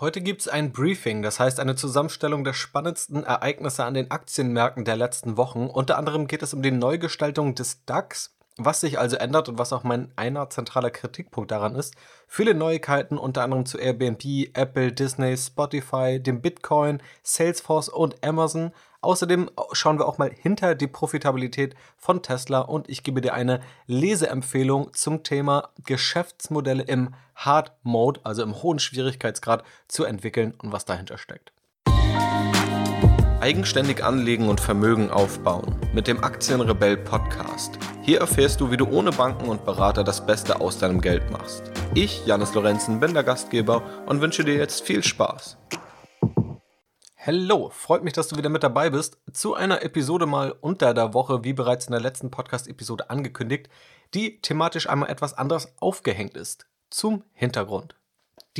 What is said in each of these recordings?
Heute gibt es ein Briefing, das heißt eine Zusammenstellung der spannendsten Ereignisse an den Aktienmärkten der letzten Wochen. Unter anderem geht es um die Neugestaltung des DAX, was sich also ändert und was auch mein einer zentraler Kritikpunkt daran ist. Viele Neuigkeiten, unter anderem zu Airbnb, Apple, Disney, Spotify, dem Bitcoin, Salesforce und Amazon. Außerdem schauen wir auch mal hinter die Profitabilität von Tesla und ich gebe dir eine Leseempfehlung zum Thema Geschäftsmodelle im Hard Mode, also im hohen Schwierigkeitsgrad, zu entwickeln und was dahinter steckt. Eigenständig anlegen und Vermögen aufbauen mit dem Aktienrebell Podcast. Hier erfährst du, wie du ohne Banken und Berater das Beste aus deinem Geld machst. Ich, Janis Lorenzen, bin der Gastgeber und wünsche dir jetzt viel Spaß. Hallo, freut mich, dass du wieder mit dabei bist zu einer Episode mal unter der Woche, wie bereits in der letzten Podcast-Episode angekündigt, die thematisch einmal etwas anders aufgehängt ist. Zum Hintergrund.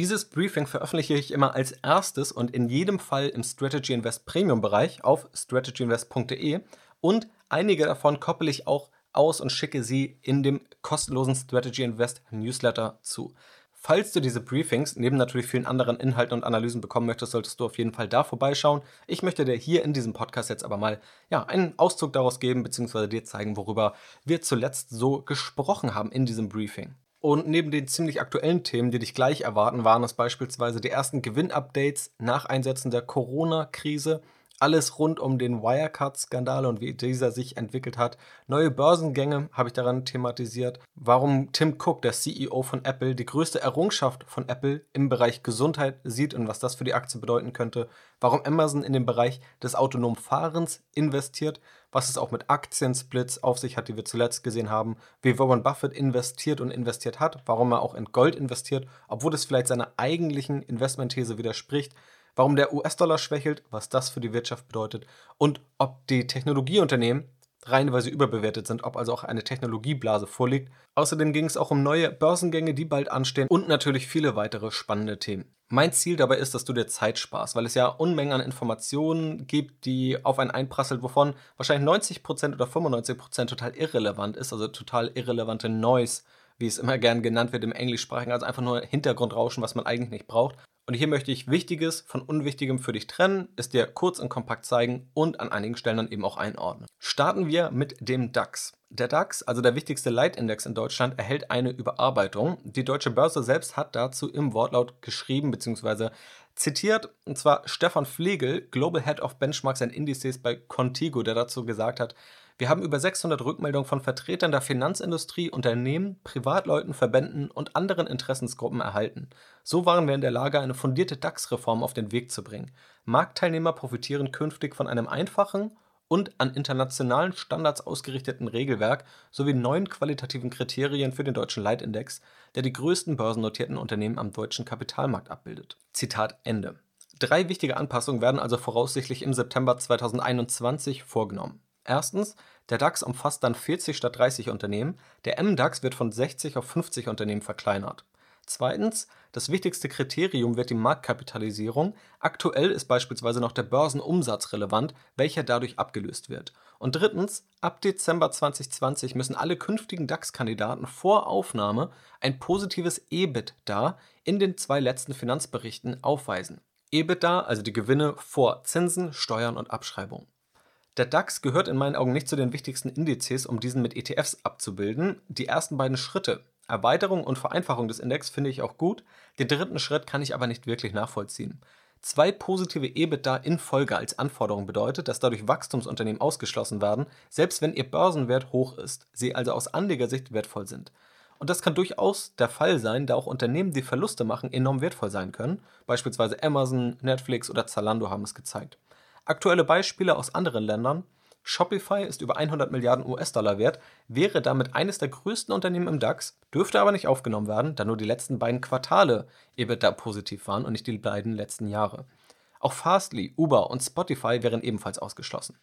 Dieses Briefing veröffentliche ich immer als erstes und in jedem Fall im Strategy Invest Premium Bereich auf strategyinvest.de und einige davon koppel ich auch aus und schicke sie in dem kostenlosen Strategy Invest Newsletter zu. Falls du diese Briefings neben natürlich vielen anderen Inhalten und Analysen bekommen möchtest, solltest du auf jeden Fall da vorbeischauen. Ich möchte dir hier in diesem Podcast jetzt aber mal ja, einen Auszug daraus geben, beziehungsweise dir zeigen, worüber wir zuletzt so gesprochen haben in diesem Briefing. Und neben den ziemlich aktuellen Themen, die dich gleich erwarten, waren es beispielsweise die ersten Gewinn-Updates nach Einsätzen der Corona-Krise, alles rund um den Wirecard-Skandal und wie dieser sich entwickelt hat. Neue Börsengänge habe ich daran thematisiert. Warum Tim Cook, der CEO von Apple, die größte Errungenschaft von Apple im Bereich Gesundheit sieht und was das für die Aktie bedeuten könnte. Warum Amazon in den Bereich des autonomen Fahrens investiert. Was es auch mit Aktiensplits auf sich hat, die wir zuletzt gesehen haben. Wie Warren Buffett investiert und investiert hat. Warum er auch in Gold investiert, obwohl es vielleicht seiner eigentlichen Investmentthese widerspricht warum der US-Dollar schwächelt, was das für die Wirtschaft bedeutet und ob die Technologieunternehmen reihenweise überbewertet sind, ob also auch eine Technologieblase vorliegt. Außerdem ging es auch um neue Börsengänge, die bald anstehen und natürlich viele weitere spannende Themen. Mein Ziel dabei ist, dass du dir Zeit sparst, weil es ja Unmengen an Informationen gibt, die auf einen einprasselt, wovon wahrscheinlich 90% oder 95% total irrelevant ist, also total irrelevante Noise, wie es immer gern genannt wird im Englischsprachigen, also einfach nur Hintergrundrauschen, was man eigentlich nicht braucht. Und hier möchte ich Wichtiges von Unwichtigem für dich trennen, es dir kurz und kompakt zeigen und an einigen Stellen dann eben auch einordnen. Starten wir mit dem DAX. Der DAX, also der wichtigste Leitindex in Deutschland, erhält eine Überarbeitung. Die deutsche Börse selbst hat dazu im Wortlaut geschrieben bzw. zitiert, und zwar Stefan Flegel, Global Head of Benchmarks and Indices bei Contigo, der dazu gesagt hat, wir haben über 600 Rückmeldungen von Vertretern der Finanzindustrie, Unternehmen, Privatleuten, Verbänden und anderen Interessensgruppen erhalten. So waren wir in der Lage, eine fundierte DAX-Reform auf den Weg zu bringen. Marktteilnehmer profitieren künftig von einem einfachen und an internationalen Standards ausgerichteten Regelwerk sowie neuen qualitativen Kriterien für den deutschen Leitindex, der die größten börsennotierten Unternehmen am deutschen Kapitalmarkt abbildet. Zitat Ende. Drei wichtige Anpassungen werden also voraussichtlich im September 2021 vorgenommen. Erstens, der DAX umfasst dann 40 statt 30 Unternehmen, der MDAX wird von 60 auf 50 Unternehmen verkleinert. Zweitens, das wichtigste Kriterium wird die Marktkapitalisierung. Aktuell ist beispielsweise noch der Börsenumsatz relevant, welcher dadurch abgelöst wird. Und drittens, ab Dezember 2020 müssen alle künftigen DAX-Kandidaten vor Aufnahme ein positives EBITDA in den zwei letzten Finanzberichten aufweisen. EBITDA, also die Gewinne vor Zinsen, Steuern und Abschreibungen. Der DAX gehört in meinen Augen nicht zu den wichtigsten Indizes, um diesen mit ETFs abzubilden. Die ersten beiden Schritte, Erweiterung und Vereinfachung des Index, finde ich auch gut. Den dritten Schritt kann ich aber nicht wirklich nachvollziehen. Zwei positive EBITDA in Folge als Anforderung bedeutet, dass dadurch Wachstumsunternehmen ausgeschlossen werden, selbst wenn ihr Börsenwert hoch ist, sie also aus Anlegersicht wertvoll sind. Und das kann durchaus der Fall sein, da auch Unternehmen, die Verluste machen, enorm wertvoll sein können. Beispielsweise Amazon, Netflix oder Zalando haben es gezeigt. Aktuelle Beispiele aus anderen Ländern: Shopify ist über 100 Milliarden US-Dollar wert, wäre damit eines der größten Unternehmen im DAX, dürfte aber nicht aufgenommen werden, da nur die letzten beiden Quartale EBITDA positiv waren und nicht die beiden letzten Jahre. Auch Fastly, Uber und Spotify wären ebenfalls ausgeschlossen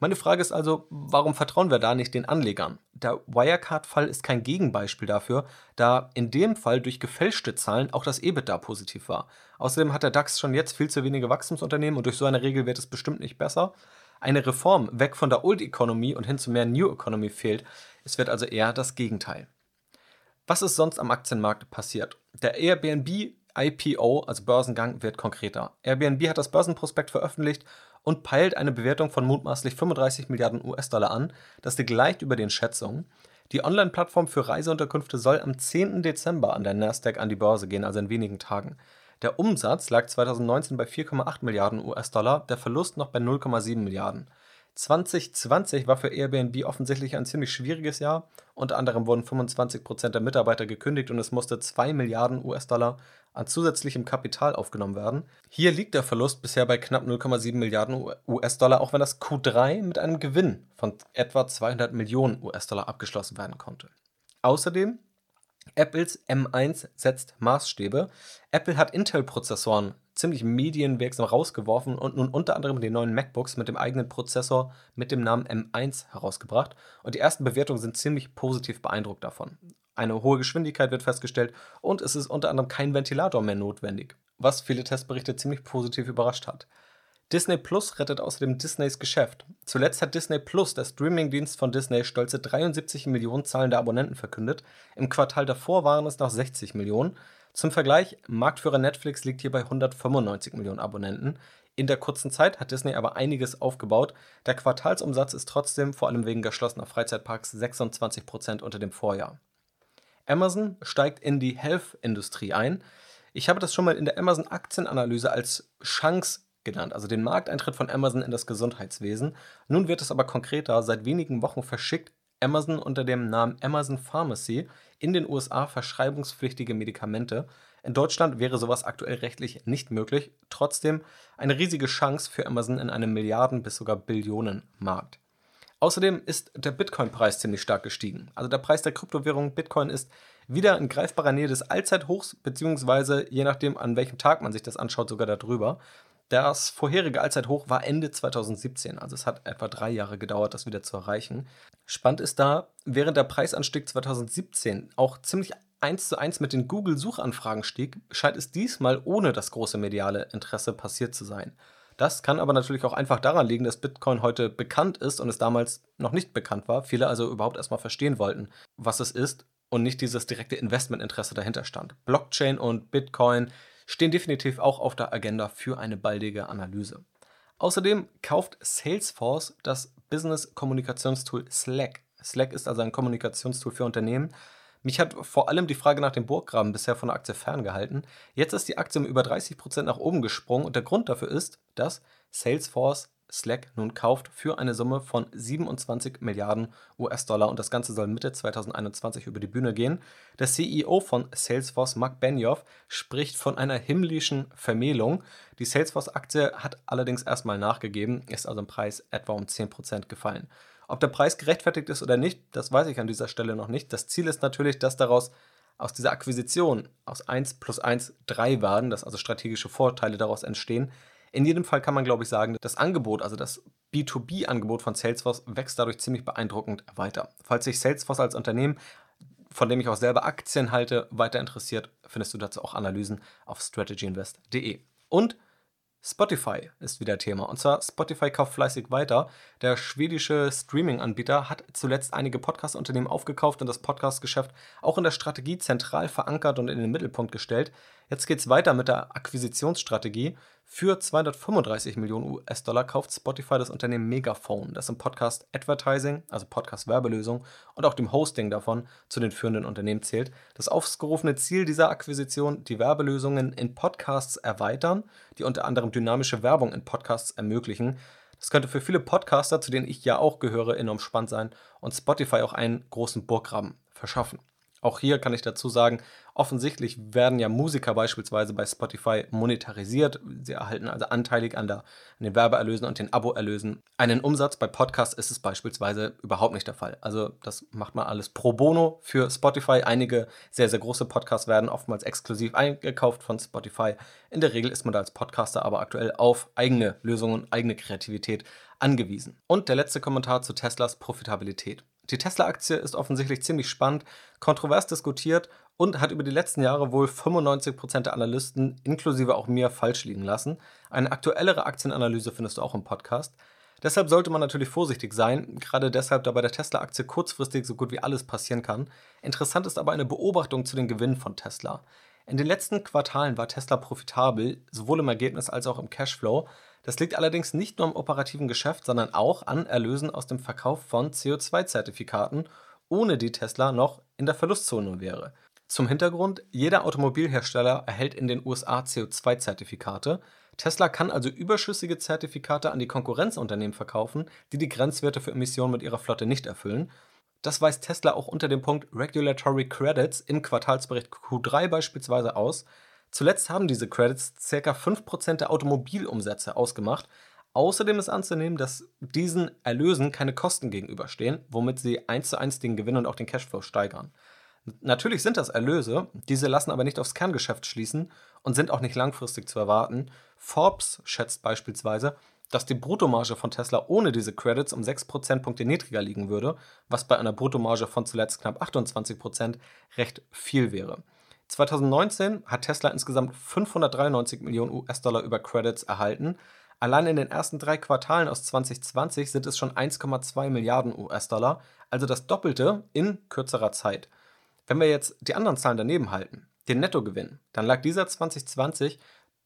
meine Frage ist also, warum vertrauen wir da nicht den Anlegern? Der Wirecard-Fall ist kein Gegenbeispiel dafür, da in dem Fall durch gefälschte Zahlen auch das EBITDA positiv war. Außerdem hat der DAX schon jetzt viel zu wenige Wachstumsunternehmen und durch so eine Regel wird es bestimmt nicht besser. Eine Reform weg von der Old Economy und hin zu mehr New Economy fehlt. Es wird also eher das Gegenteil. Was ist sonst am Aktienmarkt passiert? Der Airbnb IPO, also Börsengang, wird konkreter. Airbnb hat das Börsenprospekt veröffentlicht und peilt eine Bewertung von mutmaßlich 35 Milliarden US-Dollar an. Das liegt leicht über den Schätzungen. Die Online-Plattform für Reiseunterkünfte soll am 10. Dezember an der Nasdaq an die Börse gehen, also in wenigen Tagen. Der Umsatz lag 2019 bei 4,8 Milliarden US-Dollar, der Verlust noch bei 0,7 Milliarden. 2020 war für Airbnb offensichtlich ein ziemlich schwieriges Jahr. Unter anderem wurden 25% der Mitarbeiter gekündigt und es musste 2 Milliarden US-Dollar an zusätzlichem Kapital aufgenommen werden. Hier liegt der Verlust bisher bei knapp 0,7 Milliarden US-Dollar, auch wenn das Q3 mit einem Gewinn von etwa 200 Millionen US-Dollar abgeschlossen werden konnte. Außerdem Apples M1 setzt Maßstäbe. Apple hat Intel-Prozessoren ziemlich medienwirksam rausgeworfen und nun unter anderem den neuen MacBooks mit dem eigenen Prozessor mit dem Namen M1 herausgebracht. Und die ersten Bewertungen sind ziemlich positiv beeindruckt davon. Eine hohe Geschwindigkeit wird festgestellt und es ist unter anderem kein Ventilator mehr notwendig, was viele Testberichte ziemlich positiv überrascht hat. Disney Plus rettet außerdem Disneys Geschäft. Zuletzt hat Disney Plus, der Streamingdienst von Disney, stolze 73 Millionen zahlende Abonnenten verkündet. Im Quartal davor waren es noch 60 Millionen. Zum Vergleich, Marktführer Netflix liegt hier bei 195 Millionen Abonnenten. In der kurzen Zeit hat Disney aber einiges aufgebaut. Der Quartalsumsatz ist trotzdem, vor allem wegen geschlossener Freizeitparks, 26% unter dem Vorjahr. Amazon steigt in die Health-Industrie ein. Ich habe das schon mal in der Amazon-Aktienanalyse als Chance genannt, also den Markteintritt von Amazon in das Gesundheitswesen. Nun wird es aber konkreter. Seit wenigen Wochen verschickt Amazon unter dem Namen Amazon Pharmacy in den USA verschreibungspflichtige Medikamente. In Deutschland wäre sowas aktuell rechtlich nicht möglich, trotzdem eine riesige Chance für Amazon in einem Milliarden- bis sogar Billionenmarkt. Außerdem ist der Bitcoin-Preis ziemlich stark gestiegen. Also der Preis der Kryptowährung Bitcoin ist wieder in greifbarer Nähe des Allzeithochs, beziehungsweise je nachdem, an welchem Tag man sich das anschaut, sogar darüber. Das vorherige Allzeithoch war Ende 2017, also es hat etwa drei Jahre gedauert, das wieder zu erreichen. Spannend ist da, während der Preisanstieg 2017 auch ziemlich eins zu eins mit den Google-Suchanfragen stieg, scheint es diesmal ohne das große mediale Interesse passiert zu sein. Das kann aber natürlich auch einfach daran liegen, dass Bitcoin heute bekannt ist und es damals noch nicht bekannt war. Viele also überhaupt erstmal verstehen wollten, was es ist und nicht dieses direkte Investmentinteresse dahinter stand. Blockchain und Bitcoin stehen definitiv auch auf der Agenda für eine baldige Analyse. Außerdem kauft Salesforce das Business-Kommunikationstool Slack. Slack ist also ein Kommunikationstool für Unternehmen, mich hat vor allem die Frage nach dem Burggraben bisher von der Aktie ferngehalten. Jetzt ist die Aktie um über 30% nach oben gesprungen und der Grund dafür ist, dass Salesforce Slack nun kauft für eine Summe von 27 Milliarden US-Dollar und das Ganze soll Mitte 2021 über die Bühne gehen. Der CEO von Salesforce, Mark Benioff, spricht von einer himmlischen Vermählung. Die Salesforce-Aktie hat allerdings erstmal nachgegeben, ist also im Preis etwa um 10% gefallen. Ob der Preis gerechtfertigt ist oder nicht, das weiß ich an dieser Stelle noch nicht. Das Ziel ist natürlich, dass daraus aus dieser Akquisition aus 1 plus 1 3 werden, dass also strategische Vorteile daraus entstehen. In jedem Fall kann man, glaube ich, sagen, das Angebot, also das B2B-Angebot von Salesforce, wächst dadurch ziemlich beeindruckend weiter. Falls sich Salesforce als Unternehmen, von dem ich auch selber Aktien halte, weiter interessiert, findest du dazu auch Analysen auf strategyinvest.de. Und Spotify ist wieder Thema. Und zwar Spotify kauft fleißig weiter. Der schwedische Streaming-Anbieter hat zuletzt einige Podcast-Unternehmen aufgekauft und das Podcast-Geschäft auch in der Strategie zentral verankert und in den Mittelpunkt gestellt. Jetzt geht es weiter mit der Akquisitionsstrategie. Für 235 Millionen US-Dollar kauft Spotify das Unternehmen Megaphone, das im Podcast Advertising, also Podcast-Werbelösung und auch dem Hosting davon zu den führenden Unternehmen zählt. Das aufgerufene Ziel dieser Akquisition, die Werbelösungen in Podcasts erweitern, die unter anderem dynamische Werbung in Podcasts ermöglichen. Das könnte für viele Podcaster, zu denen ich ja auch gehöre, enorm spannend sein und Spotify auch einen großen Burggraben verschaffen. Auch hier kann ich dazu sagen, offensichtlich werden ja Musiker beispielsweise bei Spotify monetarisiert. Sie erhalten also anteilig an, der, an den Werbeerlösen und den Aboerlösen einen Umsatz. Bei Podcasts ist es beispielsweise überhaupt nicht der Fall. Also das macht man alles pro bono für Spotify. Einige sehr, sehr große Podcasts werden oftmals exklusiv eingekauft von Spotify. In der Regel ist man da als Podcaster aber aktuell auf eigene Lösungen, eigene Kreativität angewiesen. Und der letzte Kommentar zu Teslas Profitabilität. Die Tesla-Aktie ist offensichtlich ziemlich spannend, kontrovers diskutiert und hat über die letzten Jahre wohl 95% der Analysten, inklusive auch mir, falsch liegen lassen. Eine aktuellere Aktienanalyse findest du auch im Podcast. Deshalb sollte man natürlich vorsichtig sein, gerade deshalb, da bei der Tesla-Aktie kurzfristig so gut wie alles passieren kann. Interessant ist aber eine Beobachtung zu den Gewinnen von Tesla. In den letzten Quartalen war Tesla profitabel, sowohl im Ergebnis als auch im Cashflow. Das liegt allerdings nicht nur am operativen Geschäft, sondern auch an Erlösen aus dem Verkauf von CO2-Zertifikaten, ohne die Tesla noch in der Verlustzone wäre. Zum Hintergrund, jeder Automobilhersteller erhält in den USA CO2-Zertifikate. Tesla kann also überschüssige Zertifikate an die Konkurrenzunternehmen verkaufen, die die Grenzwerte für Emissionen mit ihrer Flotte nicht erfüllen. Das weist Tesla auch unter dem Punkt Regulatory Credits im Quartalsbericht Q3 beispielsweise aus. Zuletzt haben diese Credits ca. 5% der Automobilumsätze ausgemacht. Außerdem ist anzunehmen, dass diesen Erlösen keine Kosten gegenüberstehen, womit sie eins zu eins den Gewinn und auch den Cashflow steigern. Natürlich sind das Erlöse, diese lassen aber nicht aufs Kerngeschäft schließen und sind auch nicht langfristig zu erwarten. Forbes schätzt beispielsweise, dass die Bruttomarge von Tesla ohne diese Credits um 6 Prozentpunkte niedriger liegen würde, was bei einer Bruttomarge von zuletzt knapp 28 Prozent recht viel wäre. 2019 hat Tesla insgesamt 593 Millionen US-Dollar über Credits erhalten. Allein in den ersten drei Quartalen aus 2020 sind es schon 1,2 Milliarden US-Dollar, also das Doppelte in kürzerer Zeit. Wenn wir jetzt die anderen Zahlen daneben halten, den Nettogewinn, dann lag dieser 2020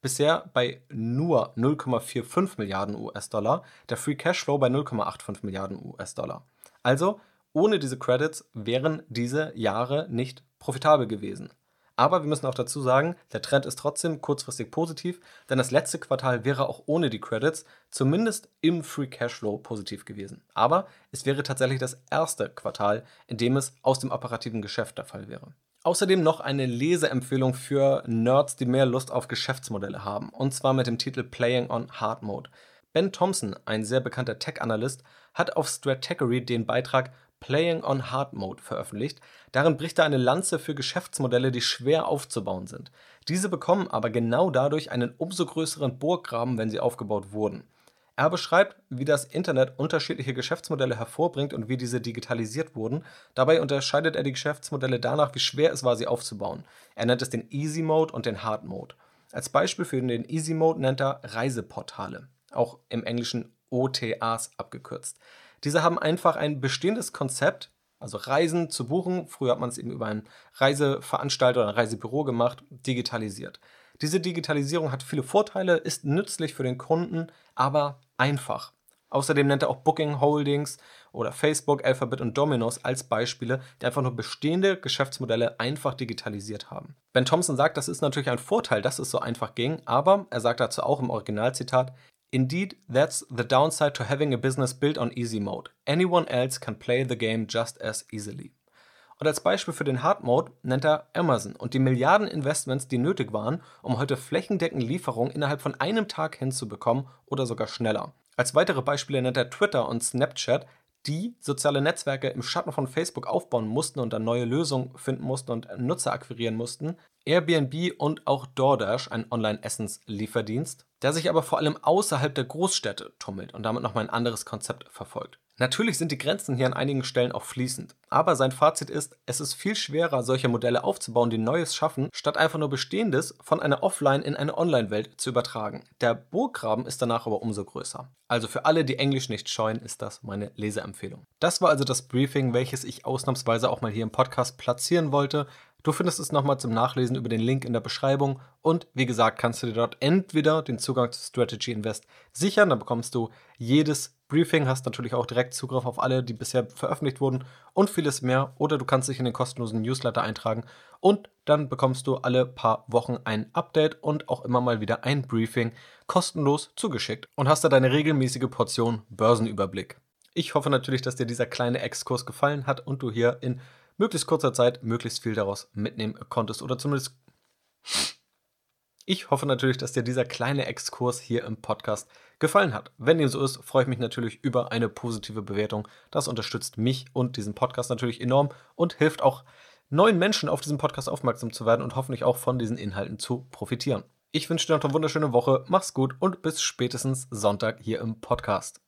bisher bei nur 0,45 Milliarden US-Dollar, der Free Cashflow bei 0,85 Milliarden US-Dollar. Also ohne diese Credits wären diese Jahre nicht profitabel gewesen. Aber wir müssen auch dazu sagen, der Trend ist trotzdem kurzfristig positiv, denn das letzte Quartal wäre auch ohne die Credits zumindest im Free Cashflow positiv gewesen. Aber es wäre tatsächlich das erste Quartal, in dem es aus dem operativen Geschäft der Fall wäre. Außerdem noch eine Leseempfehlung für Nerds, die mehr Lust auf Geschäftsmodelle haben, und zwar mit dem Titel Playing on Hard Mode. Ben Thompson, ein sehr bekannter Tech-Analyst, hat auf Stratechery den Beitrag Playing on Hard Mode veröffentlicht. Darin bricht er eine Lanze für Geschäftsmodelle, die schwer aufzubauen sind. Diese bekommen aber genau dadurch einen umso größeren Burggraben, wenn sie aufgebaut wurden. Er beschreibt, wie das Internet unterschiedliche Geschäftsmodelle hervorbringt und wie diese digitalisiert wurden. Dabei unterscheidet er die Geschäftsmodelle danach, wie schwer es war, sie aufzubauen. Er nennt es den Easy Mode und den Hard Mode. Als Beispiel für den Easy Mode nennt er Reiseportale, auch im Englischen OTAs abgekürzt. Diese haben einfach ein bestehendes Konzept, also Reisen zu buchen, früher hat man es eben über einen Reiseveranstalter oder ein Reisebüro gemacht, digitalisiert. Diese Digitalisierung hat viele Vorteile, ist nützlich für den Kunden, aber einfach. Außerdem nennt er auch Booking Holdings oder Facebook, Alphabet und Domino's als Beispiele, die einfach nur bestehende Geschäftsmodelle einfach digitalisiert haben. Ben Thompson sagt, das ist natürlich ein Vorteil, dass es so einfach ging, aber er sagt dazu auch im Originalzitat, Indeed, that's the downside to having a business built on easy mode. Anyone else can play the game just as easily. Und als Beispiel für den Hard Mode nennt er Amazon und die Milliarden Investments, die nötig waren, um heute flächendeckend Lieferungen innerhalb von einem Tag hinzubekommen oder sogar schneller. Als weitere Beispiele nennt er Twitter und Snapchat, die soziale Netzwerke im Schatten von Facebook aufbauen mussten und dann neue Lösungen finden mussten und Nutzer akquirieren mussten, Airbnb und auch DoorDash, ein Online-Essenslieferdienst, der sich aber vor allem außerhalb der Großstädte tummelt und damit nochmal ein anderes Konzept verfolgt. Natürlich sind die Grenzen hier an einigen Stellen auch fließend, aber sein Fazit ist, es ist viel schwerer, solche Modelle aufzubauen, die Neues schaffen, statt einfach nur Bestehendes von einer Offline- in eine Online-Welt zu übertragen. Der Burggraben ist danach aber umso größer. Also für alle, die Englisch nicht scheuen, ist das meine Leseempfehlung. Das war also das Briefing, welches ich ausnahmsweise auch mal hier im Podcast platzieren wollte. Du findest es nochmal zum Nachlesen über den Link in der Beschreibung. Und wie gesagt kannst du dir dort entweder den Zugang zu Strategy Invest sichern, dann bekommst du jedes Briefing, hast natürlich auch direkt Zugriff auf alle, die bisher veröffentlicht wurden und vieles mehr. Oder du kannst dich in den kostenlosen Newsletter eintragen. Und dann bekommst du alle paar Wochen ein Update und auch immer mal wieder ein Briefing kostenlos zugeschickt. Und hast da deine regelmäßige Portion Börsenüberblick. Ich hoffe natürlich, dass dir dieser kleine Exkurs gefallen hat und du hier in möglichst kurzer Zeit möglichst viel daraus mitnehmen konntest oder zumindest. Ich hoffe natürlich, dass dir dieser kleine Exkurs hier im Podcast gefallen hat. Wenn dem so ist, freue ich mich natürlich über eine positive Bewertung. Das unterstützt mich und diesen Podcast natürlich enorm und hilft auch neuen Menschen auf diesen Podcast aufmerksam zu werden und hoffentlich auch von diesen Inhalten zu profitieren. Ich wünsche dir noch eine wunderschöne Woche, mach's gut und bis spätestens Sonntag hier im Podcast.